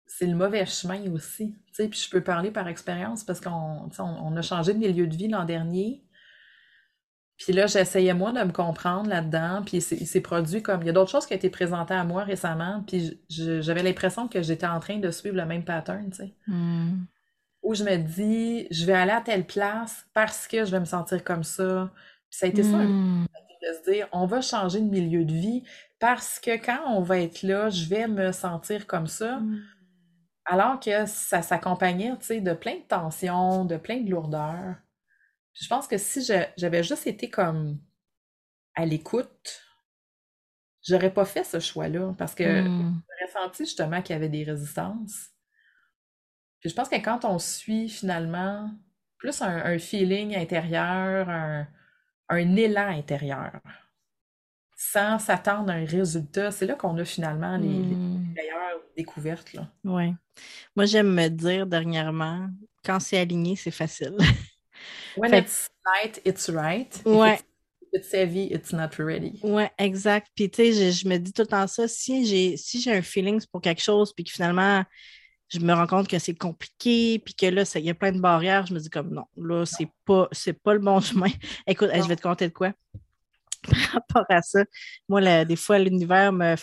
C'est le mauvais chemin aussi. Puis je peux parler par expérience parce qu'on on, a changé de milieu de vie l'an dernier. Puis là, j'essayais moi de me comprendre là-dedans. Puis il s'est produit comme. Il y a d'autres choses qui ont été présentées à moi récemment. Puis j'avais l'impression que j'étais en train de suivre le même pattern, tu sais. Hmm où je me dis, je vais aller à telle place parce que je vais me sentir comme ça. Puis ça a été ça, hmm. de se dire, on va changer de milieu de vie parce que quand on va être là, je vais me sentir comme ça. Hmm. Alors que ça s'accompagnait, tu sais, de plein de tensions, de plein de lourdeurs. je pense que si j'avais juste été comme à l'écoute, j'aurais pas fait ce choix-là parce que hmm. j'aurais senti justement qu'il y avait des résistances. Puis je pense que quand on suit finalement plus un, feeling intérieur, un, élan intérieur, sans s'attendre à un résultat, c'est là qu'on a finalement les, hmm. meilleures découvertes. Oui. Moi, j'aime me dire dernièrement, quand c'est aligné, c'est facile. When it's right, it's right. Ouais. It's heavy, it's not ready. Oui, exact. Puis, tu sais, je, me dis tout le temps ça. Si j'ai si j'ai un feeling pour quelque chose, puis que finalement, je me rends compte que c'est compliqué, puis que là, il y a plein de barrières. Je me dis comme non, là, c'est pas, pas le bon <laughs> chemin. Écoute, je vais te compter de quoi? <laughs> Par rapport à ça, moi, des fois, l'univers me,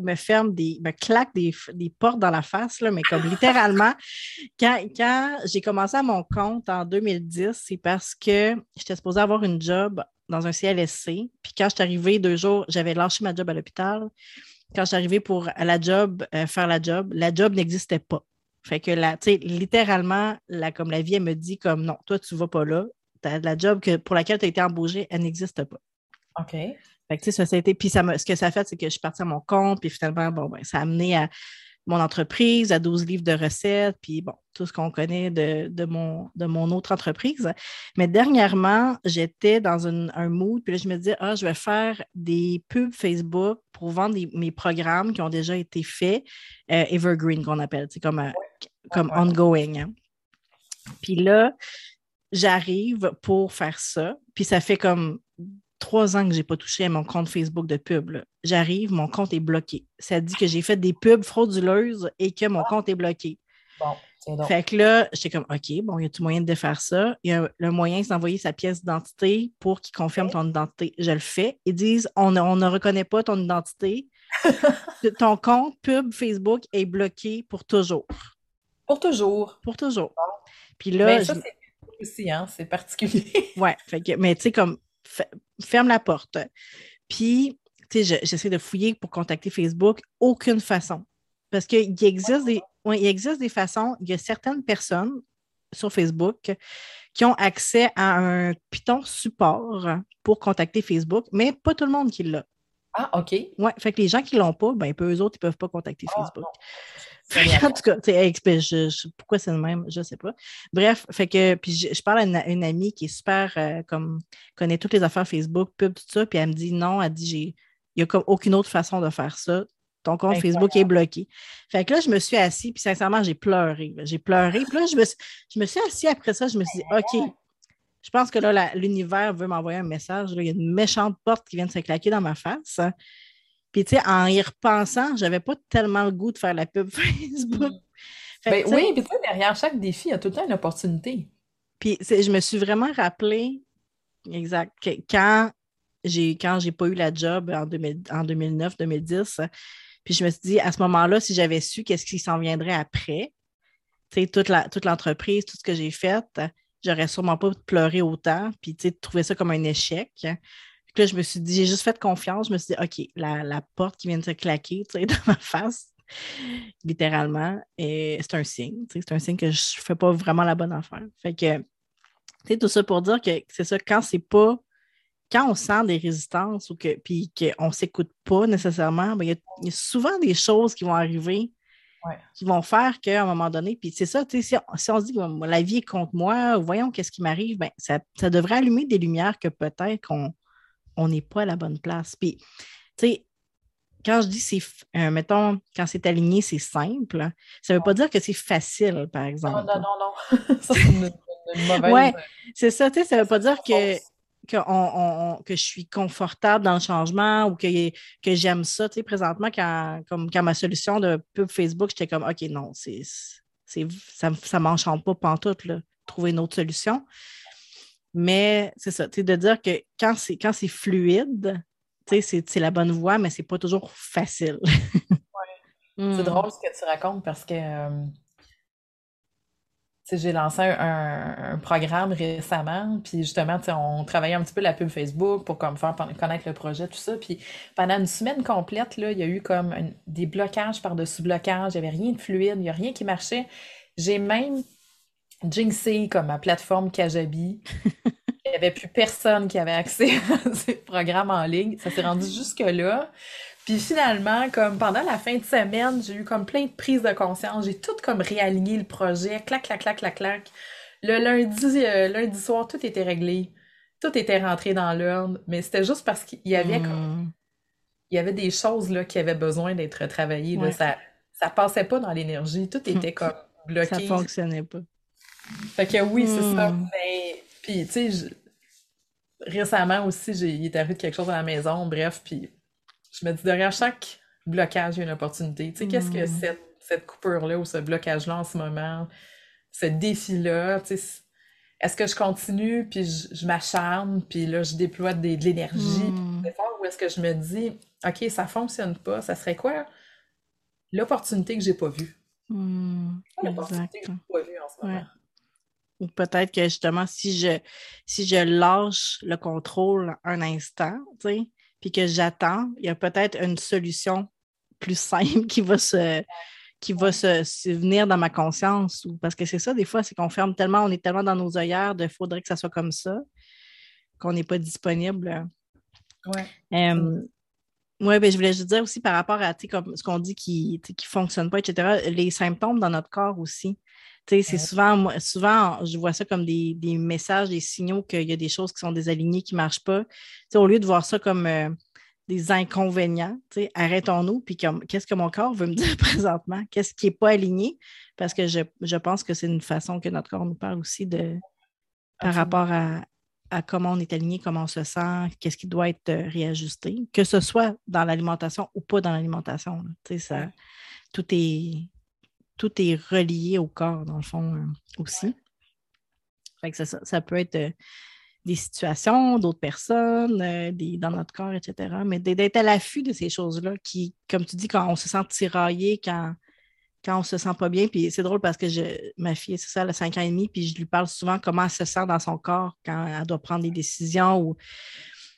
me ferme, des, me claque des, portes dans la face, là, mais comme <laughs> littéralement, quand, quand j'ai commencé à mon compte en 2010, c'est parce que j'étais supposée avoir une job dans un CLSC. Puis quand je suis arrivée deux jours, j'avais lâché ma job à l'hôpital quand je suis arrivée pour la job, euh, faire la job, la job n'existait pas. Fait que là, tu sais, littéralement, la, comme la vie, elle me dit comme non, toi, tu ne vas pas là. la job que, pour laquelle tu as été embauchée, elle n'existe pas. OK. Fait que, tu sais, ça, a été. Puis ça ce que ça a fait, c'est que je suis partie à mon compte, puis finalement, bon, ben, ça a amené à mon entreprise, à 12 livres de recettes, puis bon, tout ce qu'on connaît de, mon, de mon autre entreprise. Mais dernièrement, j'étais dans un mood, puis là, je me disais, ah, je vais faire des pubs Facebook pour vendre mes programmes qui ont déjà été faits, euh, evergreen qu'on appelle, c'est comme, euh, comme ongoing. Hein. Puis là, j'arrive pour faire ça, puis ça fait comme trois ans que je n'ai pas touché à mon compte Facebook de pub. J'arrive, mon compte est bloqué. Ça dit que j'ai fait des pubs frauduleuses et que mon compte est bloqué. Bon, donc. Fait que là, j'étais comme, OK, bon, il y a tout moyen de faire ça? Il y a le moyen, c'est d'envoyer sa pièce d'identité pour qu'il confirme ton identité. Je le fais. Ils disent, on, ne reconnaît pas ton identité. <laughs> ton compte pub Facebook est bloqué pour toujours. Pour toujours. Pour toujours. Puis là. Mais ça, c'est aussi, hein, c'est particulier. ouais, fait que, mais tu sais, comme ferme la porte. Puis, tu sais, j'essaie de fouiller pour contacter Facebook. Aucune façon. Parce qu'il existe, des, il existe des façons. Il y a certaines personnes sur Facebook qui ont accès à un Python support pour contacter Facebook, mais pas tout le monde qui l'a. Ah, OK. Oui, fait que les gens qui ne l'ont pas, ben, eux autres, ils ne peuvent pas contacter ah, Facebook. <laughs> en tout cas, pourquoi c'est le même, je ne sais pas. Bref, fait que, puis je, parle à une, amie qui est super, euh, comme, connaît toutes les affaires Facebook, pub, tout ça, puis elle me dit non, elle dit, j'ai, il n'y a comme aucune autre façon de faire ça. Ton compte Facebook est bloqué. Fait que là, je me suis assise, puis sincèrement, j'ai pleuré. J'ai pleuré. Puis là, je me, suis, je me suis assise après ça, je me suis dit, OK, je pense que là, l'univers veut m'envoyer un message. il y a une méchante porte qui vient de se claquer dans ma face. Puis, tu sais, en y repensant, j'avais pas tellement le goût de faire la pub <laughs> Facebook. Mm. Ben oui, puis tu sais, derrière chaque défi, il y a tout le temps une opportunité. Puis, je me suis vraiment rappelé, exact, que quand j'ai quand j'ai pas eu la job en, 2009-2010, puis je me suis dit, à ce moment-là, si j'avais su qu'est-ce qui s'en viendrait après, tu sais, toute l'entreprise, tout ce que j'ai fait, j'aurais sûrement pas pleuré autant, puis tu sais, trouver ça comme un échec. Puis là, je me suis dit, j'ai juste fait confiance. Je me suis dit, OK, la, porte qui vient de se claquer tu sais, <laughs> dans ma face, littéralement, et c'est un signe. Tu sais, c'est un signe que je fais pas vraiment la bonne affaire. Fait que, tu sais, tout ça pour dire que c'est ça, quand c'est pas quand on sent des résistances ou que, puis qu'on ne s'écoute pas nécessairement, ben, il y, a souvent des choses qui vont arriver qui vont faire qu'à un moment donné, puis c'est ça, si on, si on se dit que la vie est contre moi, voyons qu'est-ce qui m'arrive, ben, ça, devrait allumer des lumières que peut-être qu'on n'est pas à la bonne place. Puis, tu sais, quand je dis c'est, euh, mettons, quand c'est aligné, c'est simple, ça ne veut pas dire que c'est facile, par exemple. Non, non, non, <laughs> non. ça, c'est une, mauvaise. Oui, c'est ça, tu sais, ça ne veut pas dire que que, que je suis confortable dans le changement ou que, que j'aime ça. Tu sais, présentement, quand, comme, quand ma solution de pub Facebook, j'étais comme OK, non, c'est, ça ne m'enchante pas pantoute, là, trouver une autre solution. Mais c'est ça, tu sais, de dire que quand c'est, quand c'est fluide, c'est, la bonne voie, mais c'est pas toujours facile. <laughs> C'est hmm. drôle ce que tu racontes parce que euh, j'ai lancé un, programme récemment, puis justement, on travaillait un petit peu la pub Facebook pour comme faire connaître le projet, tout ça. Puis pendant une semaine complète, là, il y a eu comme des blocages par-dessus blocages, il n'y avait rien de fluide, il n'y a rien qui marchait. J'ai même jinxé comme ma plateforme Kajabi. il n'y avait plus personne qui avait accès <laughs> à ces programmes en ligne. Ça s'est rendu jusque-là. Puis finalement, comme pendant la fin de semaine, j'ai eu comme plein de prises de conscience. J'ai tout comme réaligné le projet, clac, clac, clac, clac, clac. Le lundi, euh, lundi soir, tout était réglé. Tout était rentré dans l'ordre. Mais c'était juste parce qu'il y avait comme... Hmm. Il y avait des choses là, qui avaient besoin d'être travaillées. Ça, ça passait pas dans l'énergie. Tout était comme bloqué. Ça fonctionnait pas. Fait que oui, c'est ça. Hmm. Mais, puis, tu sais, récemment aussi, il est arrivé quelque chose à la maison, bref, puis je me dis, derrière chaque blocage, il y a une opportunité. Tu sais, qu'est-ce que hmm. cette, cette coupure-là ou ce blocage-là en ce moment, ce défi-là, tu sais, est-ce que je continue, puis je, m'acharne, puis là, je déploie de l'énergie, mmh. ou est-ce que je me dis, OK, ça fonctionne pas, ça serait quoi l'opportunité que j'ai pas vue? Hmm. L'opportunité que j'ai pas vue en ce moment. Ou peut-être que justement, si je, si je lâche le contrôle un instant, puis que j'attends, il y a peut-être une solution plus simple qui va se qui va se, venir dans ma conscience. Ou, parce que c'est ça, des fois, c'est qu'on ferme tellement, on est tellement dans nos œillères de faudrait que ça soit comme ça, qu'on n'est pas disponible. Oui. oui, ben, je voulais juste dire aussi par rapport à comme ce qu'on dit qui ne fonctionne pas, etc., les symptômes dans notre corps aussi c'est souvent, souvent, je vois ça comme des, messages, des signaux qu'il y a des choses qui sont désalignées, qui ne marchent pas. au lieu de voir ça comme euh, des inconvénients, arrêtons-nous, puis qu'est-ce que mon corps veut me <laughs> dire présentement? Qu'est-ce qui n'est pas aligné? Parce que je, pense que c'est une façon que notre corps nous parle aussi de par rapport à, comment on est aligné, comment on se sent, qu'est-ce qui doit être euh, réajusté, que ce soit dans l'alimentation ou pas dans l'alimentation. Ça, tout est tout est relié au corps, dans le fond, euh, aussi. ça, peut être euh, des situations, d'autres personnes, euh, dans notre corps, etc. Mais d'être à l'affût de ces choses-là qui, comme tu dis, quand on se sent tiraillé, quand, quand on se sent pas bien, puis c'est drôle parce que je, ma fille, c'est ça, elle a 5 ans et demi, puis je lui parle souvent comment elle se sent dans son corps quand elle doit prendre des décisions ou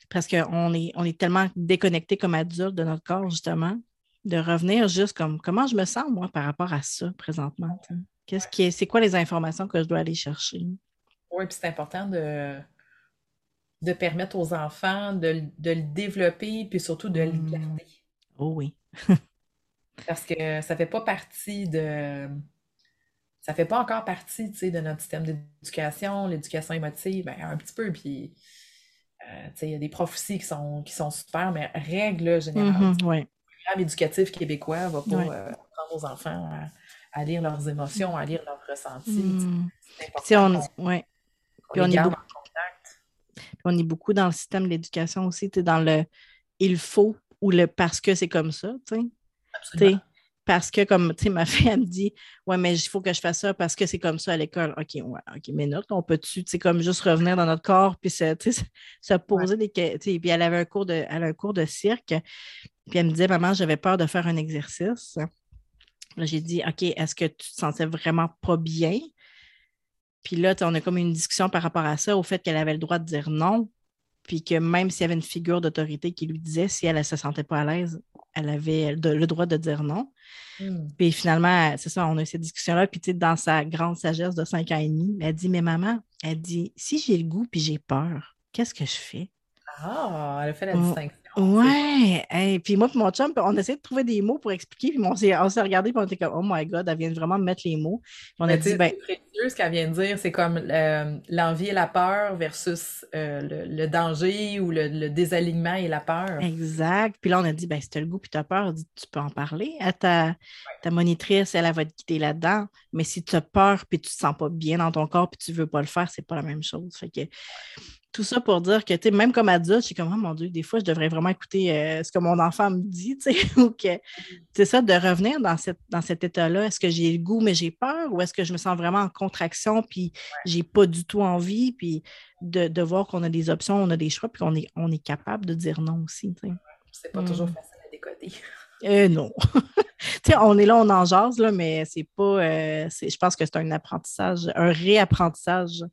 parce qu'on est, on est tellement déconnecté comme adulte de notre corps, justement, de revenir juste comme comment je me sens, moi, par rapport à ça présentement. Qu'est-ce qui est, c'est quoi les informations que je dois aller chercher? Oui, puis c'est important de, de permettre aux enfants de, le développer, puis surtout de le mmh. garder. Oh oui. <laughs> Parce que ça fait pas partie de. Ça fait pas encore partie, de notre système d'éducation, l'éducation émotive, ben, un petit peu, puis. Euh, il y a des profs aussi qui sont, qui sont super, mais règle générale. Éducatif québécois va pas euh, apprendre aux enfants à, lire leurs émotions, à lire leurs ressentis. Hmm. C'est on, ouais. Puis on, est beaucoup, on est beaucoup dans le système de l'éducation aussi, dans le il faut ou le parce que c'est comme ça, tu sais parce que, comme, tu sais, ma <laughs> fille, elle me dit, ouais, mais il faut que je fasse ça parce que c'est comme ça à l'école. OK, ouais, OK, mais notre, on peut-tu, tu sais, comme juste revenir dans notre corps, puis se, se poser des questions. Puis elle avait un cours de, elle a un cours de cirque, puis elle me disait, maman, j'avais peur de faire un exercice. j'ai dit, OK, est-ce que tu te sentais vraiment pas bien? Puis là, on a comme une discussion par rapport à ça, au fait qu'elle avait le droit de dire non, puis que même s'il y avait une figure d'autorité qui lui disait, si elle ne se sentait pas à l'aise, elle avait le droit de dire non. Hmm. Puis finalement, c'est ça, on a eu cette discussion-là. Puis tu sais, dans sa grande sagesse de 5 ans et demi, elle dit Mais maman, elle dit Si j'ai le goût puis j'ai peur, qu'est-ce que je fais? Ah, elle a fait la distinction. Ouais, et puis moi et mon chum, on essayait de trouver des mots pour expliquer, puis on s'est regardé, puis on était comme, oh my god, elle vient vraiment de mettre les mots. on a dit, ben. ce qu'elle vient de dire, c'est comme euh, l'envie et la peur versus euh, le, danger ou le, désalignement et la peur. Exact. Puis là, on a dit, ben, si tu as le goût puis tu as peur, tu peux en parler à ta, ta monitrice, elle, elle, va te guider là-dedans. Mais si tu as peur puis tu te sens pas bien dans ton corps puis tu veux pas le faire, c'est pas la même chose. Fait que tout ça pour dire que, tu même comme adulte, je suis comme, oh mon Dieu, des fois, je devrais vraiment écouter euh, ce que mon enfant me dit, tu sais, <laughs> ou que, c'est ça, de revenir dans, cette, dans cet état-là. Est-ce que j'ai le goût, mais j'ai peur, ou est-ce que je me sens vraiment en contraction, puis j'ai pas du tout envie, puis de, voir qu'on a des options, on a des choix, puis qu'on est, on est capable de dire non aussi, tu sais. C'est pas toujours mm. facile à décoder. <laughs> Euh, non. <laughs> tu sais, on est là, on en jase, là, mais c'est pas. Euh, je pense que c'est un apprentissage, un réapprentissage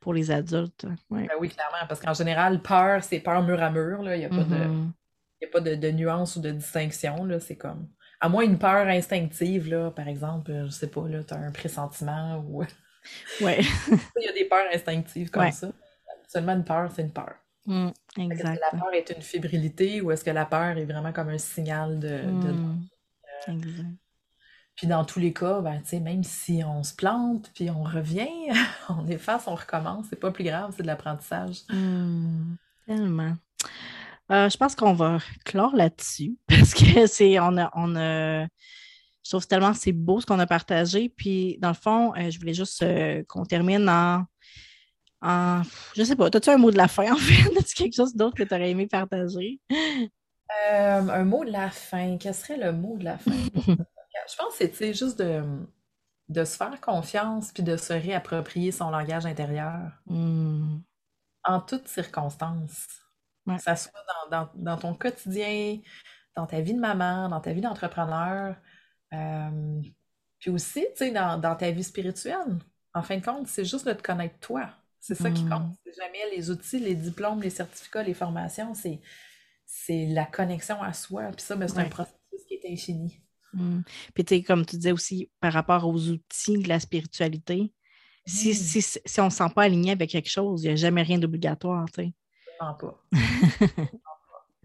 pour les adultes. Ben oui, clairement, parce qu'en général, peur, c'est peur mur à mur. Il n'y a pas, de, mm-hmm. a pas de, nuance ou de distinction. C'est comme. À moins une peur instinctive, là, par exemple, je sais pas, tu as un pressentiment ou. <laughs> Ouais. <laughs> Il y a des peurs instinctives comme ça. Seulement une peur, c'est une peur. Mm, exact. Est-ce que la peur est une fébrilité ou est-ce que la peur est vraiment comme un signal de. Mm. exact. Puis dans tous les cas, ben, même si on se plante, puis on revient, <laughs> on efface, on recommence, c'est pas plus grave, c'est de l'apprentissage. Mmh, tellement. Euh, je pense qu'on va clore là-dessus <laughs> parce que c'est on a, on a je trouve tellement c'est beau ce qu'on a partagé. Puis dans le fond, euh, je voulais juste euh, qu'on termine en, en je sais pas, as-tu un mot de la fin <laughs> en fait? As-tu quelque chose d'autre que tu aurais aimé partager? un mot de la fin. Quel serait le mot de la fin? Je pense que c'est juste de, de se faire confiance puis de se réapproprier son langage intérieur hmm. en toutes circonstances. Que ça soit dans, ton quotidien, dans ta vie de maman, dans ta vie d'entrepreneur, euh, puis aussi, tu sais, dans, ta vie spirituelle. En fin de compte, c'est juste de te connaître toi. C'est ça qui compte. Hmm. C'est jamais les outils, les diplômes, les certificats, les formations, c'est, c'est la connexion à soi. Puis ça, ben, c'est un processus qui est infini. Mmh. Puis, tu sais, comme tu disais aussi, par rapport aux outils de la spiritualité, si, mmh. si, on ne se sent pas aligné avec quelque chose, il n'y a jamais rien d'obligatoire, tu sais. pas. <laughs>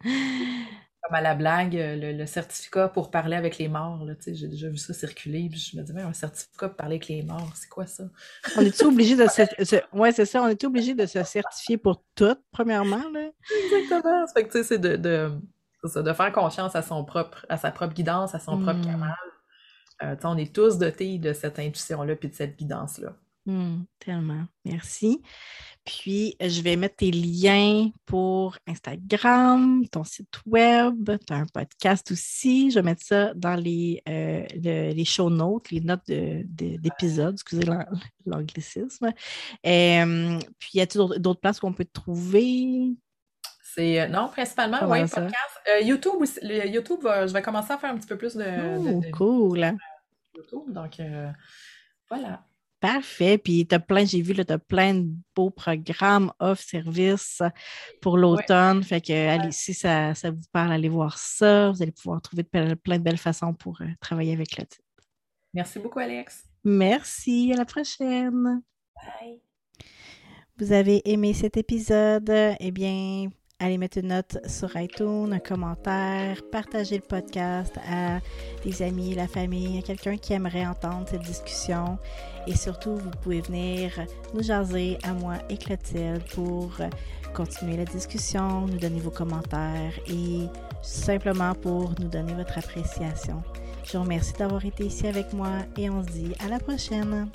Comme à la blague, le, certificat pour parler avec les morts, tu sais, j'ai déjà vu ça circuler, puis je me disais, un certificat pour parler avec les morts, c'est quoi ça? on est <laughs> obligé de se... Ouais, c'est ça, on est obligé de se certifier pour tout, premièrement, là? Exactement. Fait que, tu sais, c'est de de faire confiance à son propre, à sa propre guidance, à son propre hmm. canal. Euh, on est tous dotés de cette intuition-là puis de cette guidance-là. Hmm, tellement. Merci. Puis, je vais mettre tes liens pour Instagram, ton site web, tu as un podcast aussi. Je vais mettre ça dans les, euh, les show notes, les notes d'épisode, excusez l'anglicisme. Euh, puis, y a-t-il d'autres places qu'on peut te trouver? Euh, non, principalement, oui, podcast. Euh, YouTube, YouTube je vais commencer à faire un petit peu plus de. Oh, cool. YouTube, donc euh, voilà. Parfait. Puis tu plein, j'ai vu, tu as plein de beaux programmes off-service pour l'automne. Fait que allez, si ça, vous parle, allez voir ça. Vous allez pouvoir trouver plein de belles façons pour travailler avec le titre. Merci beaucoup, Alex. Merci. À la prochaine. Bye. Vous avez aimé cet épisode? Eh bien, Allez mettre une note sur iTunes, un commentaire, partager le podcast à des amis, la famille, à quelqu'un qui aimerait entendre cette discussion. Et surtout, vous pouvez venir nous jaser à moi et Clotilde pour continuer la discussion, nous donner vos commentaires et simplement pour nous donner votre appréciation. Je vous remercie d'avoir été ici avec moi et on se dit à la prochaine.